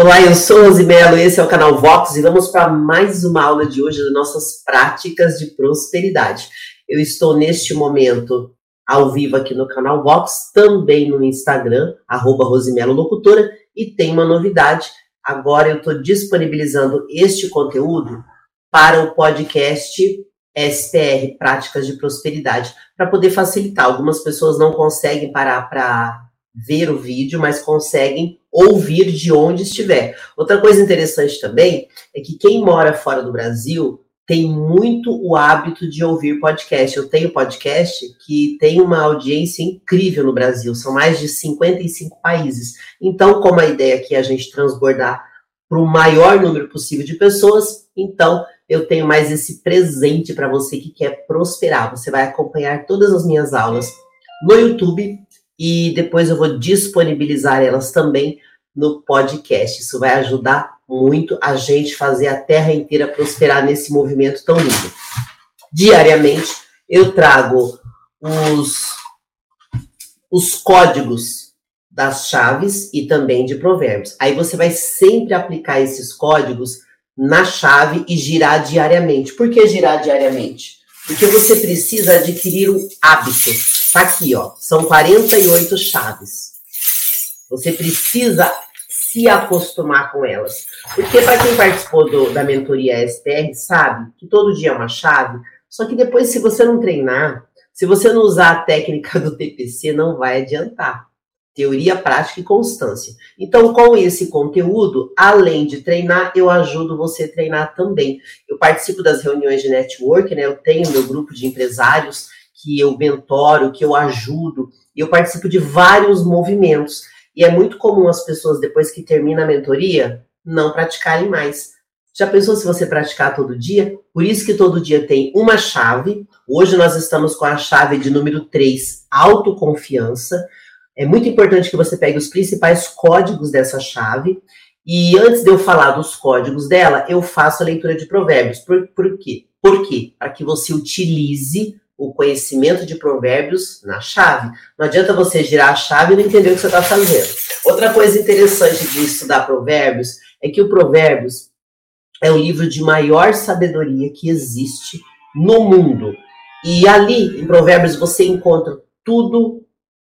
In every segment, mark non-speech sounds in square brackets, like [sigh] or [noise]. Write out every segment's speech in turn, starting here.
Olá, eu sou Rosimelo, esse é o canal Vox e vamos para mais uma aula de hoje das nossas práticas de prosperidade. Eu estou neste momento ao vivo aqui no canal Vox, também no Instagram, arroba Rosimelo Locutora, e tem uma novidade. Agora eu estou disponibilizando este conteúdo para o podcast SPR, Práticas de Prosperidade, para poder facilitar. Algumas pessoas não conseguem parar para ver o vídeo, mas conseguem ouvir de onde estiver. Outra coisa interessante também é que quem mora fora do Brasil tem muito o hábito de ouvir podcast. Eu tenho podcast que tem uma audiência incrível no Brasil, são mais de 55 países. Então, como a ideia aqui é a gente transbordar para o maior número possível de pessoas, então eu tenho mais esse presente para você que quer prosperar. Você vai acompanhar todas as minhas aulas no YouTube e depois eu vou disponibilizar elas também no podcast. Isso vai ajudar muito a gente fazer a terra inteira prosperar nesse movimento tão lindo. Diariamente eu trago os, os códigos das chaves e também de provérbios. Aí você vai sempre aplicar esses códigos na chave e girar diariamente. Por que girar diariamente? Porque você precisa adquirir um hábito. Tá aqui, ó. São 48 chaves. Você precisa se acostumar com elas. Porque para quem participou do, da mentoria SPR sabe que todo dia é uma chave, só que depois, se você não treinar, se você não usar a técnica do TPC, não vai adiantar. Teoria, prática e constância. Então, com esse conteúdo, além de treinar, eu ajudo você a treinar também. Eu participo das reuniões de network, né? Eu tenho meu grupo de empresários que eu mentoro, que eu ajudo. Eu participo de vários movimentos. E é muito comum as pessoas, depois que termina a mentoria, não praticarem mais. Já pensou se você praticar todo dia? Por isso que todo dia tem uma chave. Hoje nós estamos com a chave de número 3, autoconfiança. É muito importante que você pegue os principais códigos dessa chave. E antes de eu falar dos códigos dela, eu faço a leitura de provérbios. Por, por quê? Por quê? Para que você utilize o conhecimento de provérbios na chave. Não adianta você girar a chave e não entender o que você está fazendo. Outra coisa interessante de estudar provérbios é que o provérbios é o livro de maior sabedoria que existe no mundo. E ali, em provérbios, você encontra tudo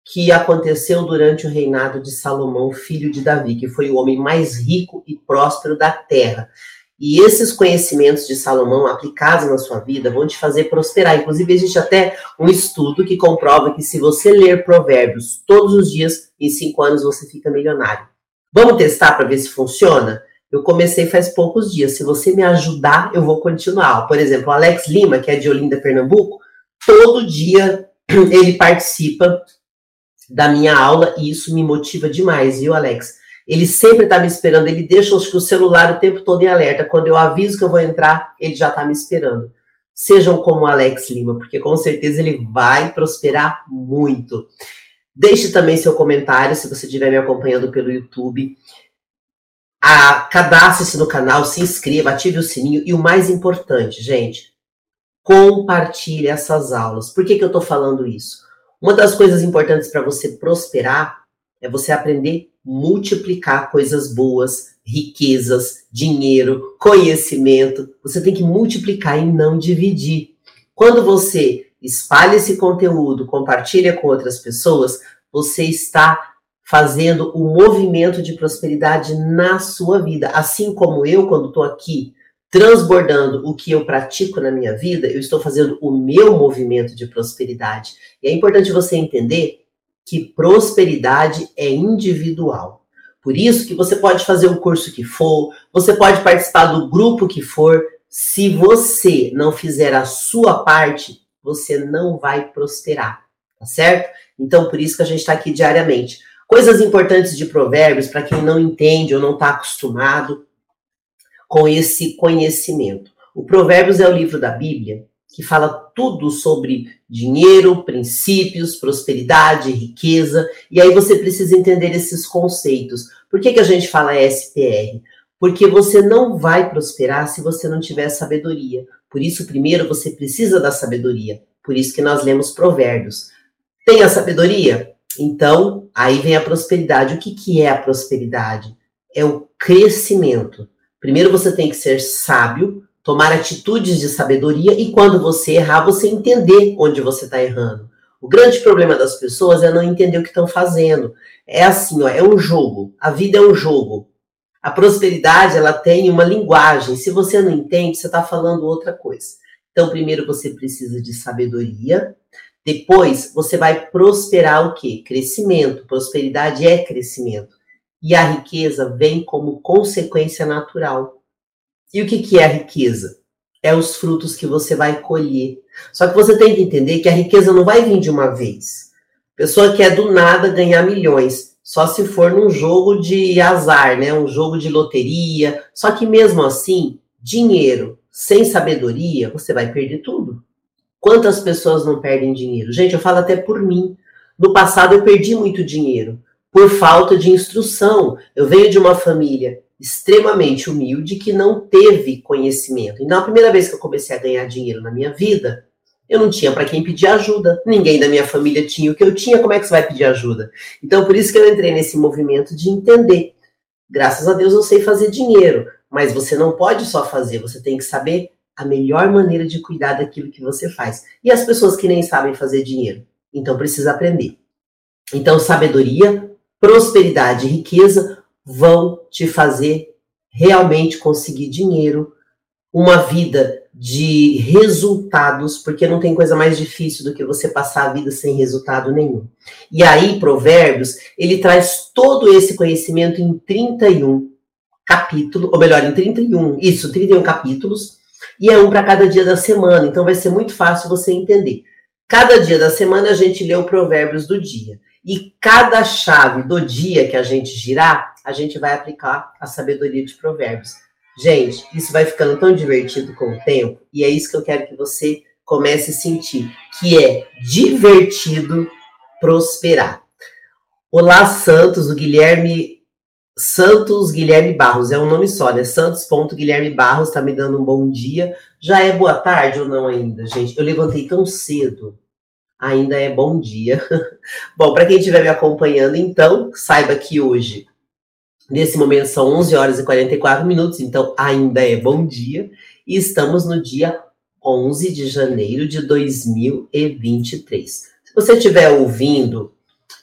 que aconteceu durante o reinado de Salomão, filho de Davi, que foi o homem mais rico e próspero da terra. E esses conhecimentos de Salomão aplicados na sua vida vão te fazer prosperar. Inclusive, existe até um estudo que comprova que se você ler provérbios todos os dias, em cinco anos você fica milionário. Vamos testar para ver se funciona? Eu comecei faz poucos dias. Se você me ajudar, eu vou continuar. Por exemplo, o Alex Lima, que é de Olinda, Pernambuco, todo dia [clears throat] ele participa da minha aula e isso me motiva demais, viu, Alex? Ele sempre está me esperando, ele deixa o celular o tempo todo em alerta. Quando eu aviso que eu vou entrar, ele já está me esperando. Sejam como o Alex Lima, porque com certeza ele vai prosperar muito. Deixe também seu comentário se você estiver me acompanhando pelo YouTube. Cadastre-se no canal, se inscreva, ative o sininho e o mais importante, gente, compartilhe essas aulas. Por que, que eu estou falando isso? Uma das coisas importantes para você prosperar é você aprender multiplicar coisas boas, riquezas, dinheiro, conhecimento. Você tem que multiplicar e não dividir. Quando você espalha esse conteúdo, compartilha com outras pessoas, você está fazendo o um movimento de prosperidade na sua vida. Assim como eu, quando estou aqui transbordando o que eu pratico na minha vida, eu estou fazendo o meu movimento de prosperidade. E é importante você entender que prosperidade é individual. Por isso que você pode fazer o curso que for, você pode participar do grupo que for, se você não fizer a sua parte, você não vai prosperar, tá certo? Então, por isso que a gente está aqui diariamente. Coisas importantes de provérbios para quem não entende ou não está acostumado com esse conhecimento. O Provérbios é o livro da Bíblia que fala tudo sobre dinheiro, princípios, prosperidade, riqueza, e aí você precisa entender esses conceitos. Por que, que a gente fala SPR? Porque você não vai prosperar se você não tiver sabedoria. Por isso, primeiro, você precisa da sabedoria. Por isso que nós lemos provérbios. Tem a sabedoria? Então, aí vem a prosperidade. O que, que é a prosperidade? é o crescimento. Primeiro você tem que ser sábio, tomar atitudes de sabedoria e quando você errar, você entender onde você está errando. O grande problema das pessoas é não entender o que estão fazendo. É assim, ó, é um jogo. A vida é um jogo. A prosperidade, ela tem uma linguagem. Se você não entende, você está falando outra coisa. Então, primeiro você precisa de sabedoria. Depois, você vai prosperar o quê? Crescimento. Prosperidade é crescimento. E a riqueza vem como consequência natural. E o que, que é a riqueza? É os frutos que você vai colher. Só que você tem que entender que a riqueza não vai vir de uma vez. Pessoa que é do nada ganhar milhões só se for num jogo de azar, né? Um jogo de loteria. Só que mesmo assim, dinheiro sem sabedoria, você vai perder tudo. Quantas pessoas não perdem dinheiro? Gente, eu falo até por mim. No passado eu perdi muito dinheiro por falta de instrução. Eu venho de uma família extremamente humilde que não teve conhecimento. Então, a primeira vez que eu comecei a ganhar dinheiro na minha vida, eu não tinha para quem pedir ajuda. Ninguém da minha família tinha o que eu tinha, como é que você vai pedir ajuda? Então, por isso que eu entrei nesse movimento de entender. Graças a Deus eu sei fazer dinheiro, mas você não pode só fazer, você tem que saber a melhor maneira de cuidar daquilo que você faz. E as pessoas que nem sabem fazer dinheiro, então precisa aprender. Então, sabedoria, prosperidade e riqueza vão te fazer realmente conseguir dinheiro, uma vida de resultados, porque não tem coisa mais difícil do que você passar a vida sem resultado nenhum. E aí, Provérbios, ele traz todo esse conhecimento em 31 capítulos, ou melhor, em 31, isso, 31 capítulos, e é um para cada dia da semana, então vai ser muito fácil você entender. Cada dia da semana a gente lê o Provérbios do dia. E cada chave do dia que a gente girar, a gente vai aplicar a sabedoria de Provérbios. Gente, isso vai ficando tão divertido com o tempo, e é isso que eu quero que você comece a sentir, que é divertido prosperar. Olá, Santos, o Guilherme Santos Guilherme Barros, é um nome só, né? Santos Guilherme Barros tá me dando um bom dia. Já é boa tarde ou não ainda, gente? Eu levantei tão cedo. Ainda é bom dia. [laughs] bom, para quem estiver me acompanhando, então, saiba que hoje Nesse momento são 11 horas e 44 minutos, então ainda é bom dia. E estamos no dia 11 de janeiro de 2023. Se você estiver ouvindo,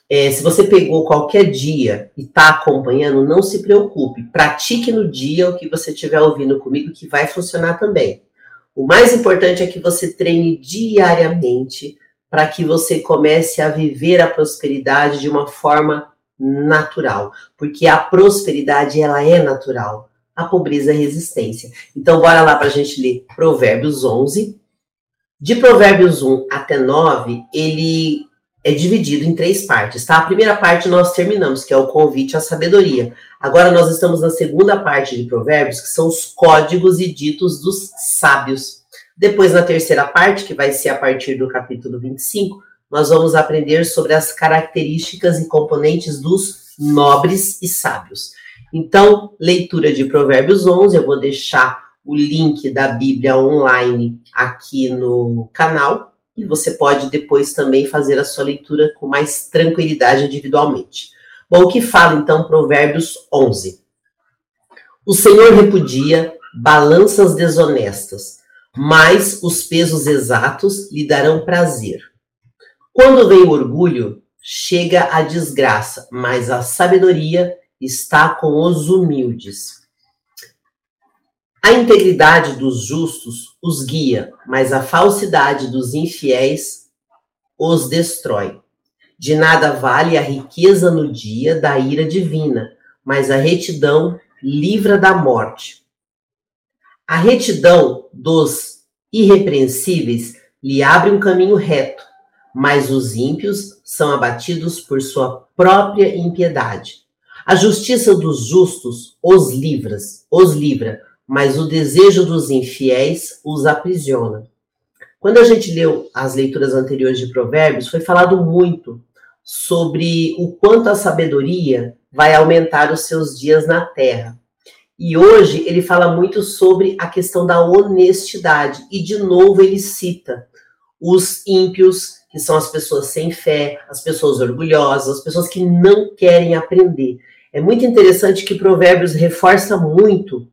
é, se você pegou qualquer dia e está acompanhando, não se preocupe. Pratique no dia o que você estiver ouvindo comigo, que vai funcionar também. O mais importante é que você treine diariamente para que você comece a viver a prosperidade de uma forma natural, porque a prosperidade ela é natural, a pobreza é resistência. Então bora lá para a gente ler Provérbios 11. De Provérbios 1 até 9, ele é dividido em três partes, tá? A primeira parte nós terminamos, que é o convite à sabedoria. Agora nós estamos na segunda parte de Provérbios, que são os códigos e ditos dos sábios. Depois, na terceira parte, que vai ser a partir do capítulo 25, nós vamos aprender sobre as características e componentes dos nobres e sábios. Então, leitura de Provérbios 11, eu vou deixar o link da Bíblia online aqui no canal e você pode depois também fazer a sua leitura com mais tranquilidade individualmente. Bom, o que fala então Provérbios 11? O Senhor repudia balanças desonestas, mas os pesos exatos lhe darão prazer. Quando vem o orgulho, chega a desgraça, mas a sabedoria está com os humildes. A integridade dos justos os guia, mas a falsidade dos infiéis os destrói. De nada vale a riqueza no dia da ira divina, mas a retidão livra da morte. A retidão dos irrepreensíveis lhe abre um caminho reto, mas os ímpios são abatidos por sua própria impiedade. A justiça dos justos os livra, os livra, mas o desejo dos infiéis os aprisiona. Quando a gente leu as leituras anteriores de Provérbios, foi falado muito sobre o quanto a sabedoria vai aumentar os seus dias na terra. E hoje ele fala muito sobre a questão da honestidade. E de novo ele cita os ímpios que são as pessoas sem fé, as pessoas orgulhosas, as pessoas que não querem aprender. É muito interessante que Provérbios reforça muito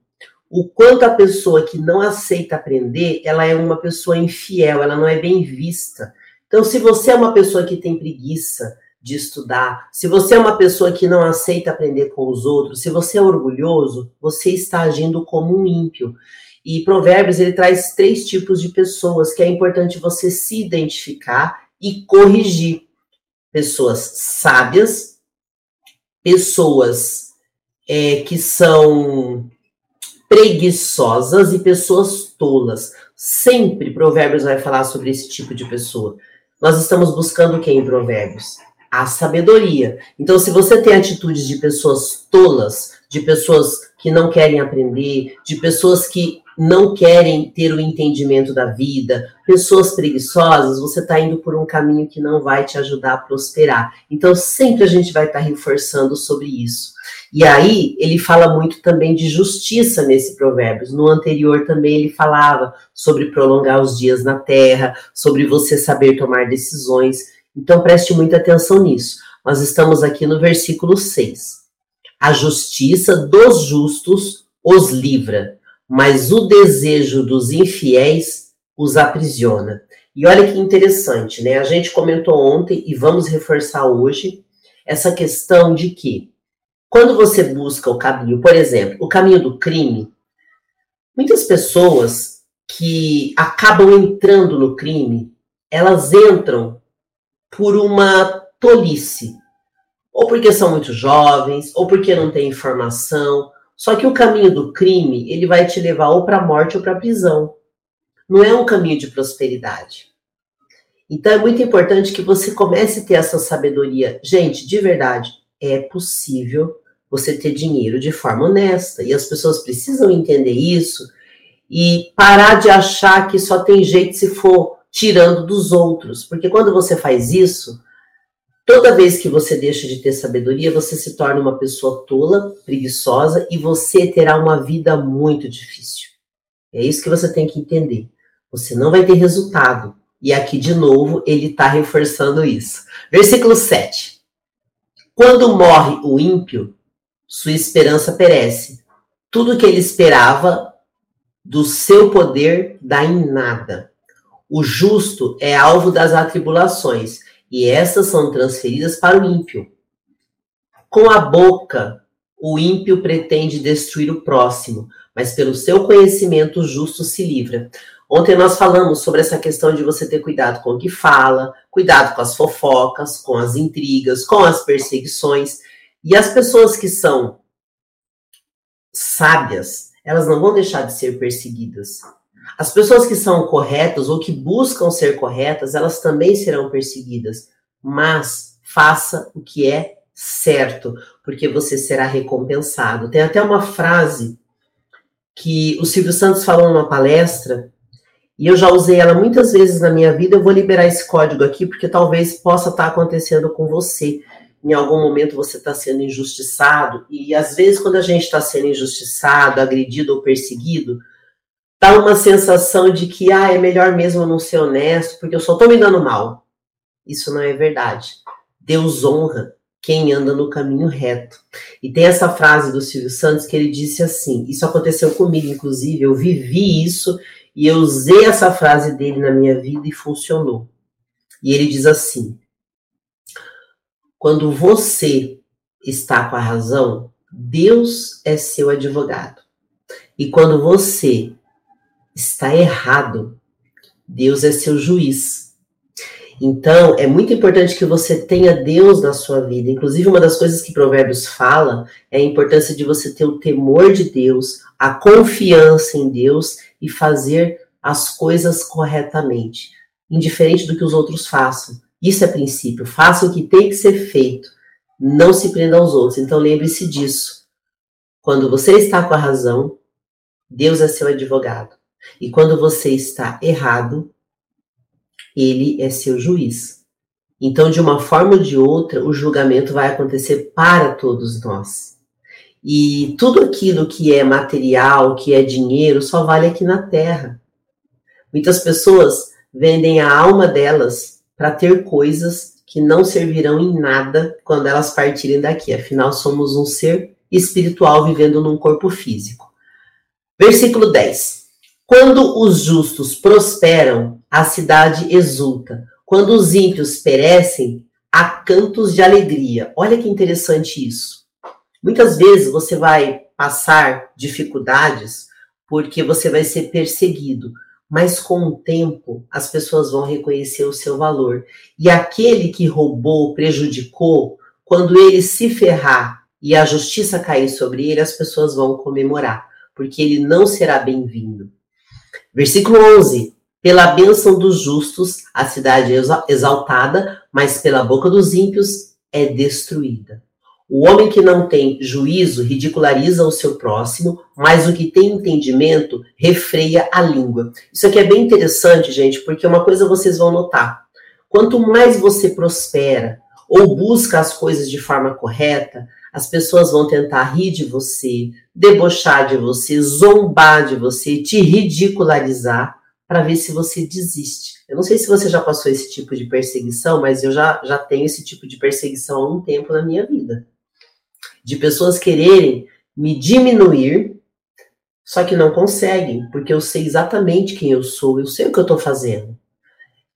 o quanto a pessoa que não aceita aprender, ela é uma pessoa infiel, ela não é bem vista. Então, se você é uma pessoa que tem preguiça de estudar, se você é uma pessoa que não aceita aprender com os outros, se você é orgulhoso, você está agindo como um ímpio. E Provérbios ele traz três tipos de pessoas que é importante você se identificar e corrigir. Pessoas sábias, pessoas é, que são preguiçosas e pessoas tolas. Sempre Provérbios vai falar sobre esse tipo de pessoa. Nós estamos buscando o que em Provérbios? A sabedoria. Então, se você tem atitudes de pessoas tolas, de pessoas que não querem aprender, de pessoas que não querem ter o entendimento da vida, pessoas preguiçosas, você está indo por um caminho que não vai te ajudar a prosperar. Então, sempre a gente vai estar tá reforçando sobre isso. E aí, ele fala muito também de justiça nesse Provérbios. No anterior também ele falava sobre prolongar os dias na terra, sobre você saber tomar decisões. Então, preste muita atenção nisso. Nós estamos aqui no versículo 6. A justiça dos justos os livra mas o desejo dos infiéis os aprisiona. E olha que interessante, né? A gente comentou ontem e vamos reforçar hoje essa questão de que quando você busca o caminho, por exemplo, o caminho do crime, muitas pessoas que acabam entrando no crime, elas entram por uma tolice, ou porque são muito jovens, ou porque não têm informação, só que o caminho do crime, ele vai te levar ou para a morte ou para a prisão. Não é um caminho de prosperidade. Então é muito importante que você comece a ter essa sabedoria. Gente, de verdade, é possível você ter dinheiro de forma honesta. E as pessoas precisam entender isso e parar de achar que só tem jeito se for tirando dos outros. Porque quando você faz isso, Toda vez que você deixa de ter sabedoria, você se torna uma pessoa tola, preguiçosa e você terá uma vida muito difícil. É isso que você tem que entender. Você não vai ter resultado. E aqui, de novo, ele está reforçando isso. Versículo 7. Quando morre o ímpio, sua esperança perece. Tudo que ele esperava do seu poder dá em nada. O justo é alvo das atribulações e essas são transferidas para o ímpio. Com a boca, o ímpio pretende destruir o próximo, mas pelo seu conhecimento o justo se livra. Ontem nós falamos sobre essa questão de você ter cuidado com o que fala, cuidado com as fofocas, com as intrigas, com as perseguições. E as pessoas que são sábias, elas não vão deixar de ser perseguidas. As pessoas que são corretas ou que buscam ser corretas, elas também serão perseguidas. Mas faça o que é certo, porque você será recompensado. Tem até uma frase que o Silvio Santos falou numa palestra, e eu já usei ela muitas vezes na minha vida. Eu vou liberar esse código aqui, porque talvez possa estar acontecendo com você. Em algum momento você está sendo injustiçado, e às vezes, quando a gente está sendo injustiçado, agredido ou perseguido, dá uma sensação de que ah, é melhor mesmo não ser honesto, porque eu só estou me dando mal. Isso não é verdade. Deus honra quem anda no caminho reto. E tem essa frase do Silvio Santos que ele disse assim: Isso aconteceu comigo, inclusive, eu vivi isso e eu usei essa frase dele na minha vida e funcionou. E ele diz assim: Quando você está com a razão, Deus é seu advogado. E quando você está errado. Deus é seu juiz. Então, é muito importante que você tenha Deus na sua vida. Inclusive, uma das coisas que Provérbios fala é a importância de você ter o temor de Deus, a confiança em Deus e fazer as coisas corretamente, indiferente do que os outros façam. Isso é princípio. Faça o que tem que ser feito. Não se prenda aos outros. Então, lembre-se disso. Quando você está com a razão, Deus é seu advogado. E quando você está errado, ele é seu juiz. Então, de uma forma ou de outra, o julgamento vai acontecer para todos nós. E tudo aquilo que é material, que é dinheiro, só vale aqui na terra. Muitas pessoas vendem a alma delas para ter coisas que não servirão em nada quando elas partirem daqui. Afinal, somos um ser espiritual vivendo num corpo físico. Versículo 10. Quando os justos prosperam, a cidade exulta. Quando os ímpios perecem, há cantos de alegria. Olha que interessante isso. Muitas vezes você vai passar dificuldades porque você vai ser perseguido, mas com o tempo as pessoas vão reconhecer o seu valor. E aquele que roubou, prejudicou, quando ele se ferrar e a justiça cair sobre ele, as pessoas vão comemorar, porque ele não será bem-vindo. Versículo 11: Pela bênção dos justos a cidade é exaltada, mas pela boca dos ímpios é destruída. O homem que não tem juízo ridiculariza o seu próximo, mas o que tem entendimento refreia a língua. Isso aqui é bem interessante, gente, porque uma coisa vocês vão notar: quanto mais você prospera ou busca as coisas de forma correta, as pessoas vão tentar rir de você, debochar de você, zombar de você, te ridicularizar para ver se você desiste. Eu não sei se você já passou esse tipo de perseguição, mas eu já, já tenho esse tipo de perseguição há um tempo na minha vida de pessoas quererem me diminuir, só que não conseguem, porque eu sei exatamente quem eu sou, eu sei o que eu estou fazendo.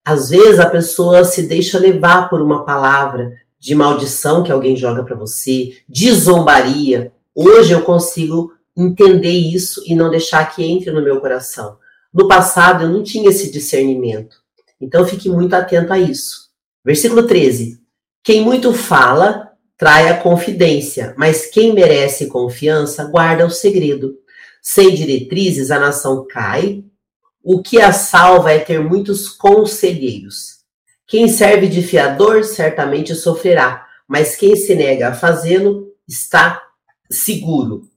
Às vezes a pessoa se deixa levar por uma palavra de maldição que alguém joga para você, de zombaria. Hoje eu consigo entender isso e não deixar que entre no meu coração. No passado eu não tinha esse discernimento. Então fique muito atento a isso. Versículo 13. Quem muito fala, trai a confidência, mas quem merece confiança guarda o segredo. Sem diretrizes, a nação cai. O que a salva é ter muitos conselheiros. Quem serve de fiador certamente sofrerá, mas quem se nega a fazê-lo está seguro.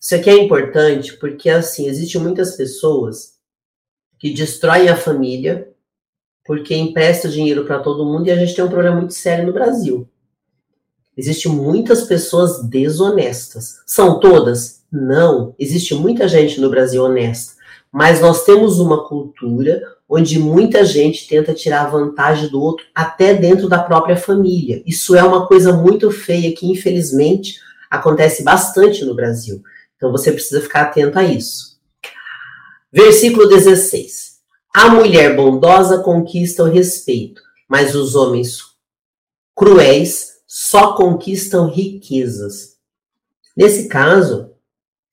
Isso aqui é importante porque, assim, existem muitas pessoas que destroem a família porque empresta dinheiro para todo mundo e a gente tem um problema muito sério no Brasil. Existem muitas pessoas desonestas. São todas? Não. Existe muita gente no Brasil honesta. Mas nós temos uma cultura onde muita gente tenta tirar vantagem do outro, até dentro da própria família. Isso é uma coisa muito feia que, infelizmente, acontece bastante no Brasil. Então você precisa ficar atento a isso. Versículo 16. A mulher bondosa conquista o respeito, mas os homens cruéis só conquistam riquezas. Nesse caso,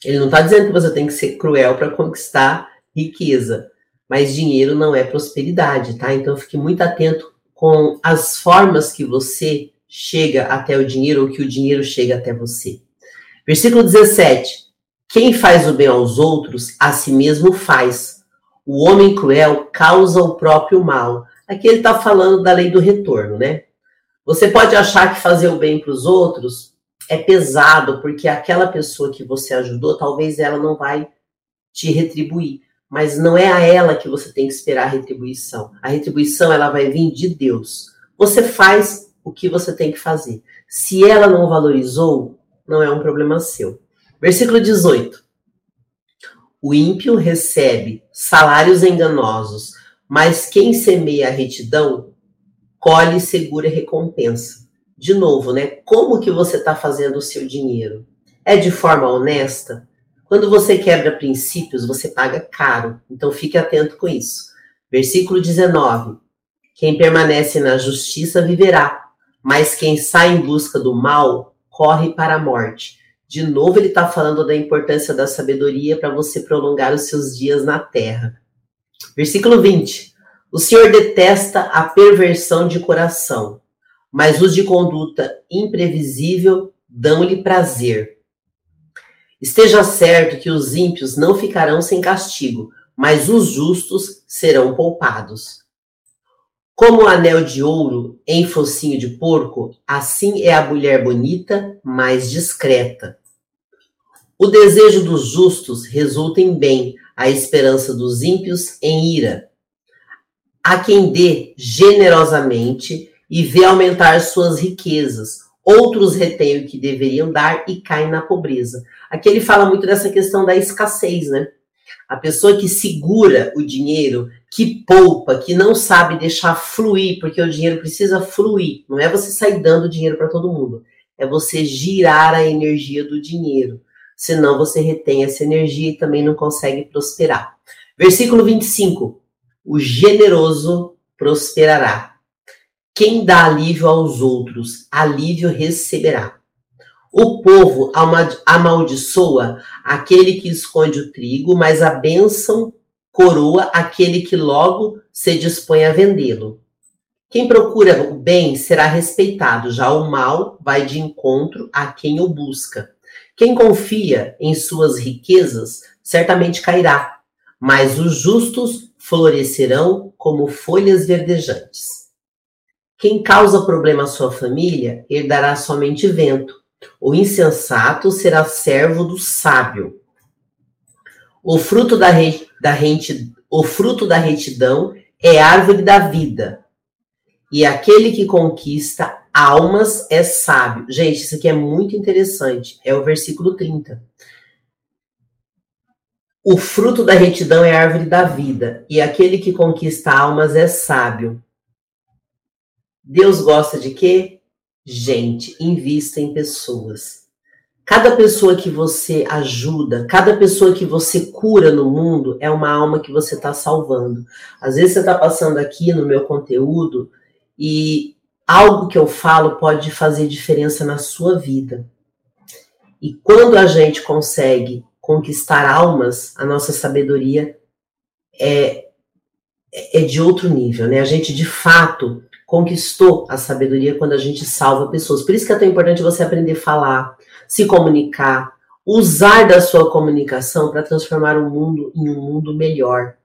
ele não está dizendo que você tem que ser cruel para conquistar riqueza, mas dinheiro não é prosperidade, tá? Então fique muito atento com as formas que você chega até o dinheiro ou que o dinheiro chega até você. Versículo 17. Quem faz o bem aos outros, a si mesmo faz. O homem cruel causa o próprio mal. Aqui ele está falando da lei do retorno, né? Você pode achar que fazer o bem para os outros é pesado, porque aquela pessoa que você ajudou, talvez ela não vai te retribuir. Mas não é a ela que você tem que esperar a retribuição. A retribuição ela vai vir de Deus. Você faz o que você tem que fazer. Se ela não valorizou, não é um problema seu. Versículo 18. O ímpio recebe salários enganosos, mas quem semeia a retidão colhe segura recompensa. De novo, né? Como que você está fazendo o seu dinheiro? É de forma honesta? Quando você quebra princípios, você paga caro. Então fique atento com isso. Versículo 19. Quem permanece na justiça viverá, mas quem sai em busca do mal corre para a morte. De novo, ele está falando da importância da sabedoria para você prolongar os seus dias na terra. Versículo 20. O Senhor detesta a perversão de coração, mas os de conduta imprevisível dão-lhe prazer. Esteja certo que os ímpios não ficarão sem castigo, mas os justos serão poupados. Como o anel de ouro em focinho de porco, assim é a mulher bonita, mais discreta. O desejo dos justos resulta em bem, a esperança dos ímpios em ira a quem dê generosamente e vê aumentar suas riquezas. Outros retêm o que deveriam dar e caem na pobreza. Aqui ele fala muito dessa questão da escassez, né? A pessoa que segura o dinheiro, que poupa, que não sabe deixar fluir, porque o dinheiro precisa fluir. Não é você sair dando dinheiro para todo mundo, é você girar a energia do dinheiro. Senão você retém essa energia e também não consegue prosperar. Versículo 25. O generoso prosperará. Quem dá alívio aos outros, alívio receberá. O povo amaldiçoa aquele que esconde o trigo, mas a bênção coroa aquele que logo se dispõe a vendê-lo. Quem procura o bem será respeitado, já o mal vai de encontro a quem o busca. Quem confia em suas riquezas certamente cairá, mas os justos florescerão como folhas verdejantes. Quem causa problema à sua família herdará somente vento o insensato será servo do sábio. O fruto da, re, da renti, o fruto da retidão é árvore da vida. E aquele que conquista almas é sábio. Gente, isso aqui é muito interessante. É o versículo 30. O fruto da retidão é árvore da vida, e aquele que conquista almas é sábio. Deus gosta de quê? Gente, invista em pessoas. Cada pessoa que você ajuda, cada pessoa que você cura no mundo é uma alma que você está salvando. Às vezes você está passando aqui no meu conteúdo e algo que eu falo pode fazer diferença na sua vida. E quando a gente consegue conquistar almas, a nossa sabedoria é, é de outro nível, né? A gente de fato conquistou a sabedoria quando a gente salva pessoas. Por isso que é tão importante você aprender a falar, se comunicar, usar da sua comunicação para transformar o mundo em um mundo melhor.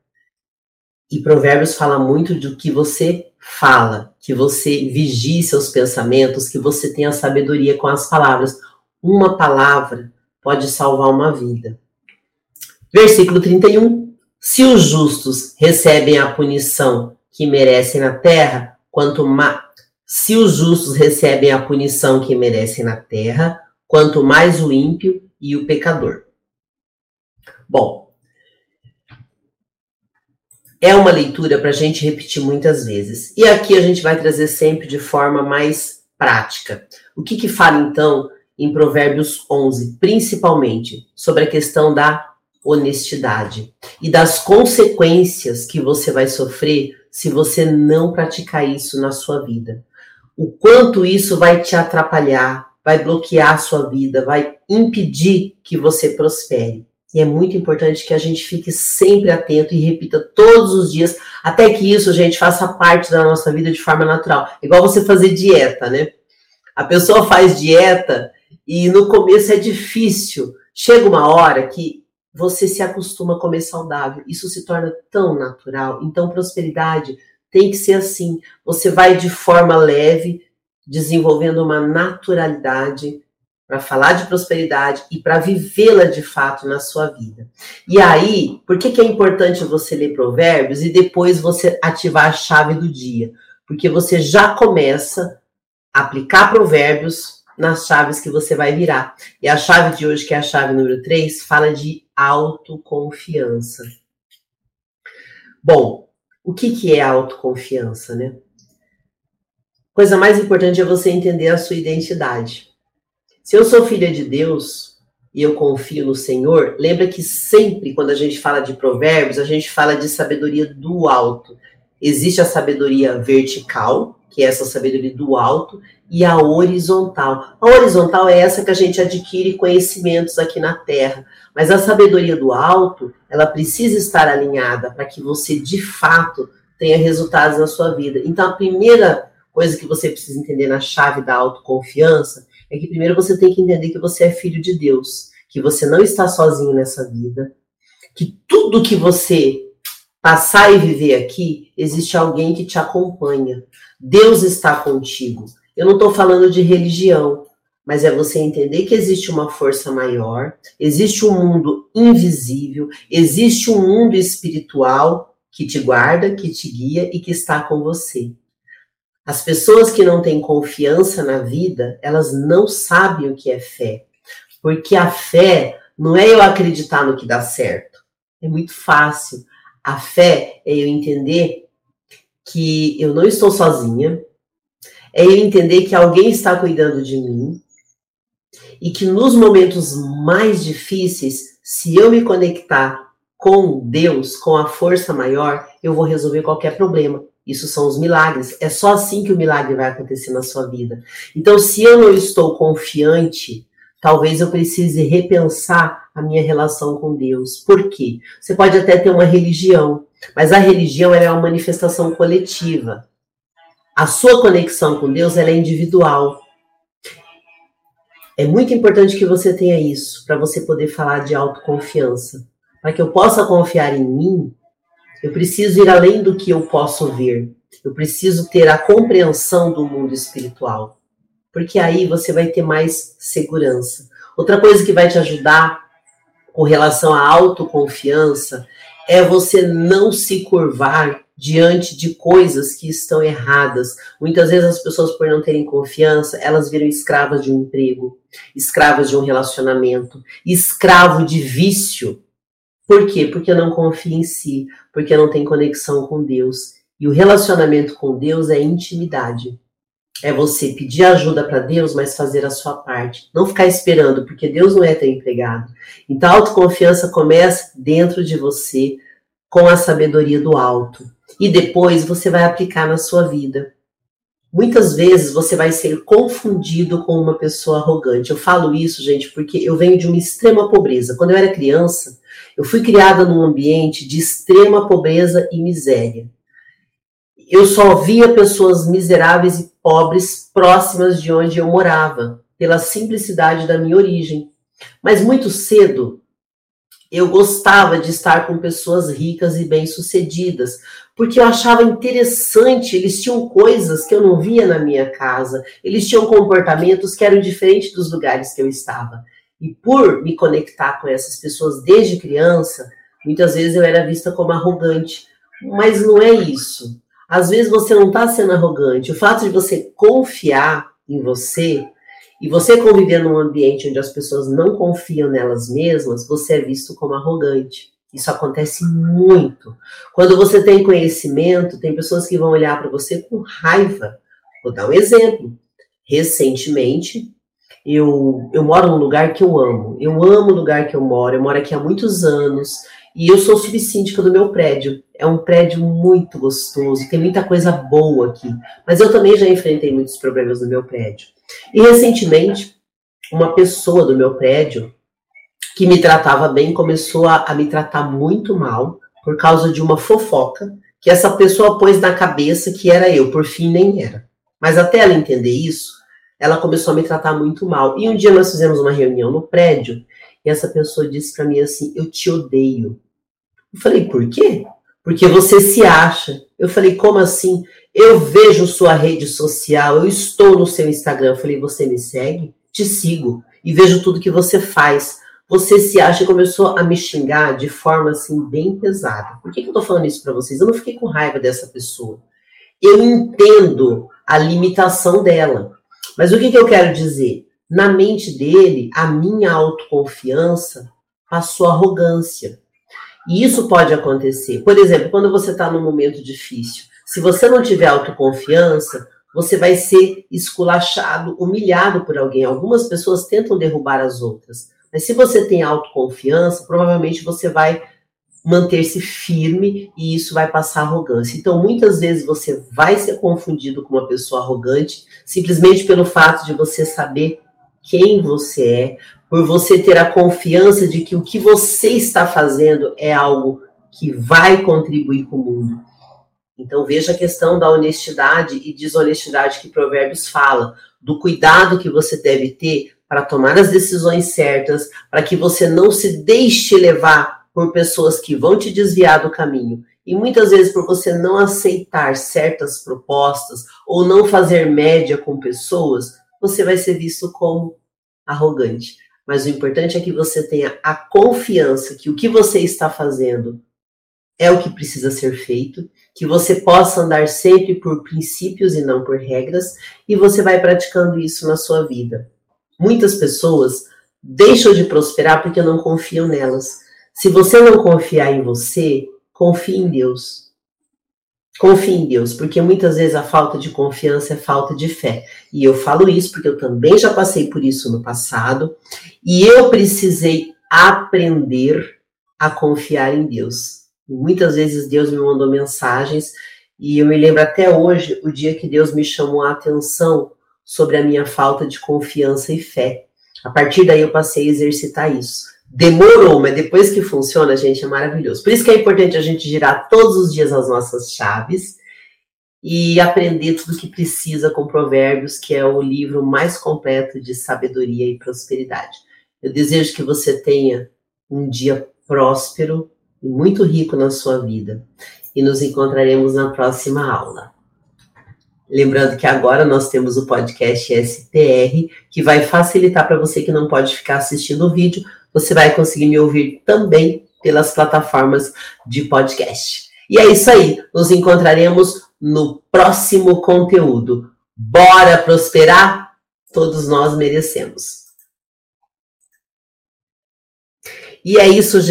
E Provérbios fala muito do que você fala, que você vigie seus pensamentos, que você tenha sabedoria com as palavras. Uma palavra pode salvar uma vida. Versículo 31. Se os justos recebem a punição que merecem na terra, quanto mais se os justos recebem a punição que merecem na terra, quanto mais o ímpio e o pecador. Bom, é uma leitura para a gente repetir muitas vezes. E aqui a gente vai trazer sempre de forma mais prática. O que, que fala então em Provérbios 11, principalmente sobre a questão da honestidade e das consequências que você vai sofrer se você não praticar isso na sua vida. O quanto isso vai te atrapalhar, vai bloquear a sua vida, vai impedir que você prospere. E é muito importante que a gente fique sempre atento e repita todos os dias, até que isso, gente, faça parte da nossa vida de forma natural. Igual você fazer dieta, né? A pessoa faz dieta e no começo é difícil. Chega uma hora que você se acostuma a comer saudável. Isso se torna tão natural. Então, prosperidade tem que ser assim. Você vai de forma leve, desenvolvendo uma naturalidade para falar de prosperidade e para vivê-la de fato na sua vida. E aí, por que, que é importante você ler provérbios e depois você ativar a chave do dia? Porque você já começa a aplicar provérbios nas chaves que você vai virar. E a chave de hoje, que é a chave número 3, fala de autoconfiança. Bom, o que, que é autoconfiança, né? Coisa mais importante é você entender a sua identidade. Se eu sou filha de Deus e eu confio no Senhor, lembra que sempre quando a gente fala de provérbios, a gente fala de sabedoria do alto. Existe a sabedoria vertical, que é essa sabedoria do alto, e a horizontal. A horizontal é essa que a gente adquire conhecimentos aqui na Terra, mas a sabedoria do alto, ela precisa estar alinhada para que você de fato tenha resultados na sua vida. Então, a primeira coisa que você precisa entender na chave da autoconfiança é que primeiro você tem que entender que você é filho de Deus, que você não está sozinho nessa vida, que tudo que você passar e viver aqui, existe alguém que te acompanha. Deus está contigo. Eu não estou falando de religião, mas é você entender que existe uma força maior, existe um mundo invisível, existe um mundo espiritual que te guarda, que te guia e que está com você. As pessoas que não têm confiança na vida, elas não sabem o que é fé. Porque a fé não é eu acreditar no que dá certo. É muito fácil. A fé é eu entender que eu não estou sozinha, é eu entender que alguém está cuidando de mim e que nos momentos mais difíceis, se eu me conectar com Deus, com a força maior, eu vou resolver qualquer problema. Isso são os milagres. É só assim que o milagre vai acontecer na sua vida. Então, se eu não estou confiante, talvez eu precise repensar a minha relação com Deus. Por quê? Você pode até ter uma religião, mas a religião é uma manifestação coletiva. A sua conexão com Deus é individual. É muito importante que você tenha isso para você poder falar de autoconfiança. Para que eu possa confiar em mim, eu preciso ir além do que eu posso ver. Eu preciso ter a compreensão do mundo espiritual. Porque aí você vai ter mais segurança. Outra coisa que vai te ajudar com relação à autoconfiança é você não se curvar diante de coisas que estão erradas. Muitas vezes as pessoas, por não terem confiança, elas viram escravas de um emprego, escravas de um relacionamento, escravo de vício. Por quê? Porque não confia em si, porque não tem conexão com Deus. E o relacionamento com Deus é intimidade. É você pedir ajuda para Deus, mas fazer a sua parte. Não ficar esperando, porque Deus não é teu empregado. Então a autoconfiança começa dentro de você, com a sabedoria do alto. E depois você vai aplicar na sua vida. Muitas vezes você vai ser confundido com uma pessoa arrogante. Eu falo isso, gente, porque eu venho de uma extrema pobreza. Quando eu era criança, eu fui criada num ambiente de extrema pobreza e miséria. Eu só via pessoas miseráveis e pobres próximas de onde eu morava, pela simplicidade da minha origem. Mas muito cedo eu gostava de estar com pessoas ricas e bem-sucedidas, porque eu achava interessante, eles tinham coisas que eu não via na minha casa, eles tinham comportamentos que eram diferentes dos lugares que eu estava. E por me conectar com essas pessoas desde criança, muitas vezes eu era vista como arrogante. Mas não é isso. Às vezes você não está sendo arrogante. O fato de você confiar em você e você conviver num ambiente onde as pessoas não confiam nelas mesmas, você é visto como arrogante. Isso acontece muito. Quando você tem conhecimento, tem pessoas que vão olhar para você com raiva. Vou dar um exemplo. Recentemente, eu, eu moro num lugar que eu amo. Eu amo o lugar que eu moro. Eu moro aqui há muitos anos. E eu sou subsíndica do meu prédio. É um prédio muito gostoso, tem muita coisa boa aqui. Mas eu também já enfrentei muitos problemas no meu prédio. E recentemente, uma pessoa do meu prédio que me tratava bem começou a, a me tratar muito mal por causa de uma fofoca que essa pessoa pôs na cabeça que era eu, por fim nem era. Mas até ela entender isso, ela começou a me tratar muito mal. E um dia nós fizemos uma reunião no prédio e essa pessoa disse para mim assim: Eu te odeio. Eu falei: Por quê? Porque você se acha. Eu falei: Como assim? Eu vejo sua rede social, eu estou no seu Instagram. Eu falei: Você me segue? Te sigo e vejo tudo que você faz. Você se acha e começou a me xingar de forma assim bem pesada. Por que, que eu tô falando isso para vocês? Eu não fiquei com raiva dessa pessoa. Eu entendo a limitação dela. Mas o que, que eu quero dizer? Na mente dele, a minha autoconfiança passou arrogância. E isso pode acontecer. Por exemplo, quando você está num momento difícil, se você não tiver autoconfiança, você vai ser esculachado, humilhado por alguém. Algumas pessoas tentam derrubar as outras. Mas se você tem autoconfiança, provavelmente você vai manter-se firme e isso vai passar arrogância. Então, muitas vezes você vai ser confundido com uma pessoa arrogante simplesmente pelo fato de você saber quem você é, por você ter a confiança de que o que você está fazendo é algo que vai contribuir com o mundo. Então veja a questão da honestidade e desonestidade que Provérbios fala, do cuidado que você deve ter para tomar as decisões certas, para que você não se deixe levar por pessoas que vão te desviar do caminho. E muitas vezes por você não aceitar certas propostas ou não fazer média com pessoas, você vai ser visto como arrogante. Mas o importante é que você tenha a confiança que o que você está fazendo é o que precisa ser feito, que você possa andar sempre por princípios e não por regras, e você vai praticando isso na sua vida. Muitas pessoas deixam de prosperar porque não confiam nelas Se você não confiar em você, confie em Deus. Confie em Deus, porque muitas vezes a falta de confiança é falta de fé. E eu falo isso porque eu também já passei por isso no passado e eu precisei aprender a confiar em Deus. E muitas vezes Deus me mandou mensagens e eu me lembro até hoje o dia que Deus me chamou a atenção sobre a minha falta de confiança e fé. A partir daí eu passei a exercitar isso. Demorou, mas depois que funciona, gente, é maravilhoso. Por isso que é importante a gente girar todos os dias as nossas chaves e aprender tudo o que precisa com Provérbios, que é o livro mais completo de sabedoria e prosperidade. Eu desejo que você tenha um dia próspero e muito rico na sua vida. E nos encontraremos na próxima aula. Lembrando que agora nós temos o podcast SPR, que vai facilitar para você que não pode ficar assistindo o vídeo, você vai conseguir me ouvir também pelas plataformas de podcast. E é isso aí, nos encontraremos no próximo conteúdo. Bora prosperar? Todos nós merecemos. E é isso,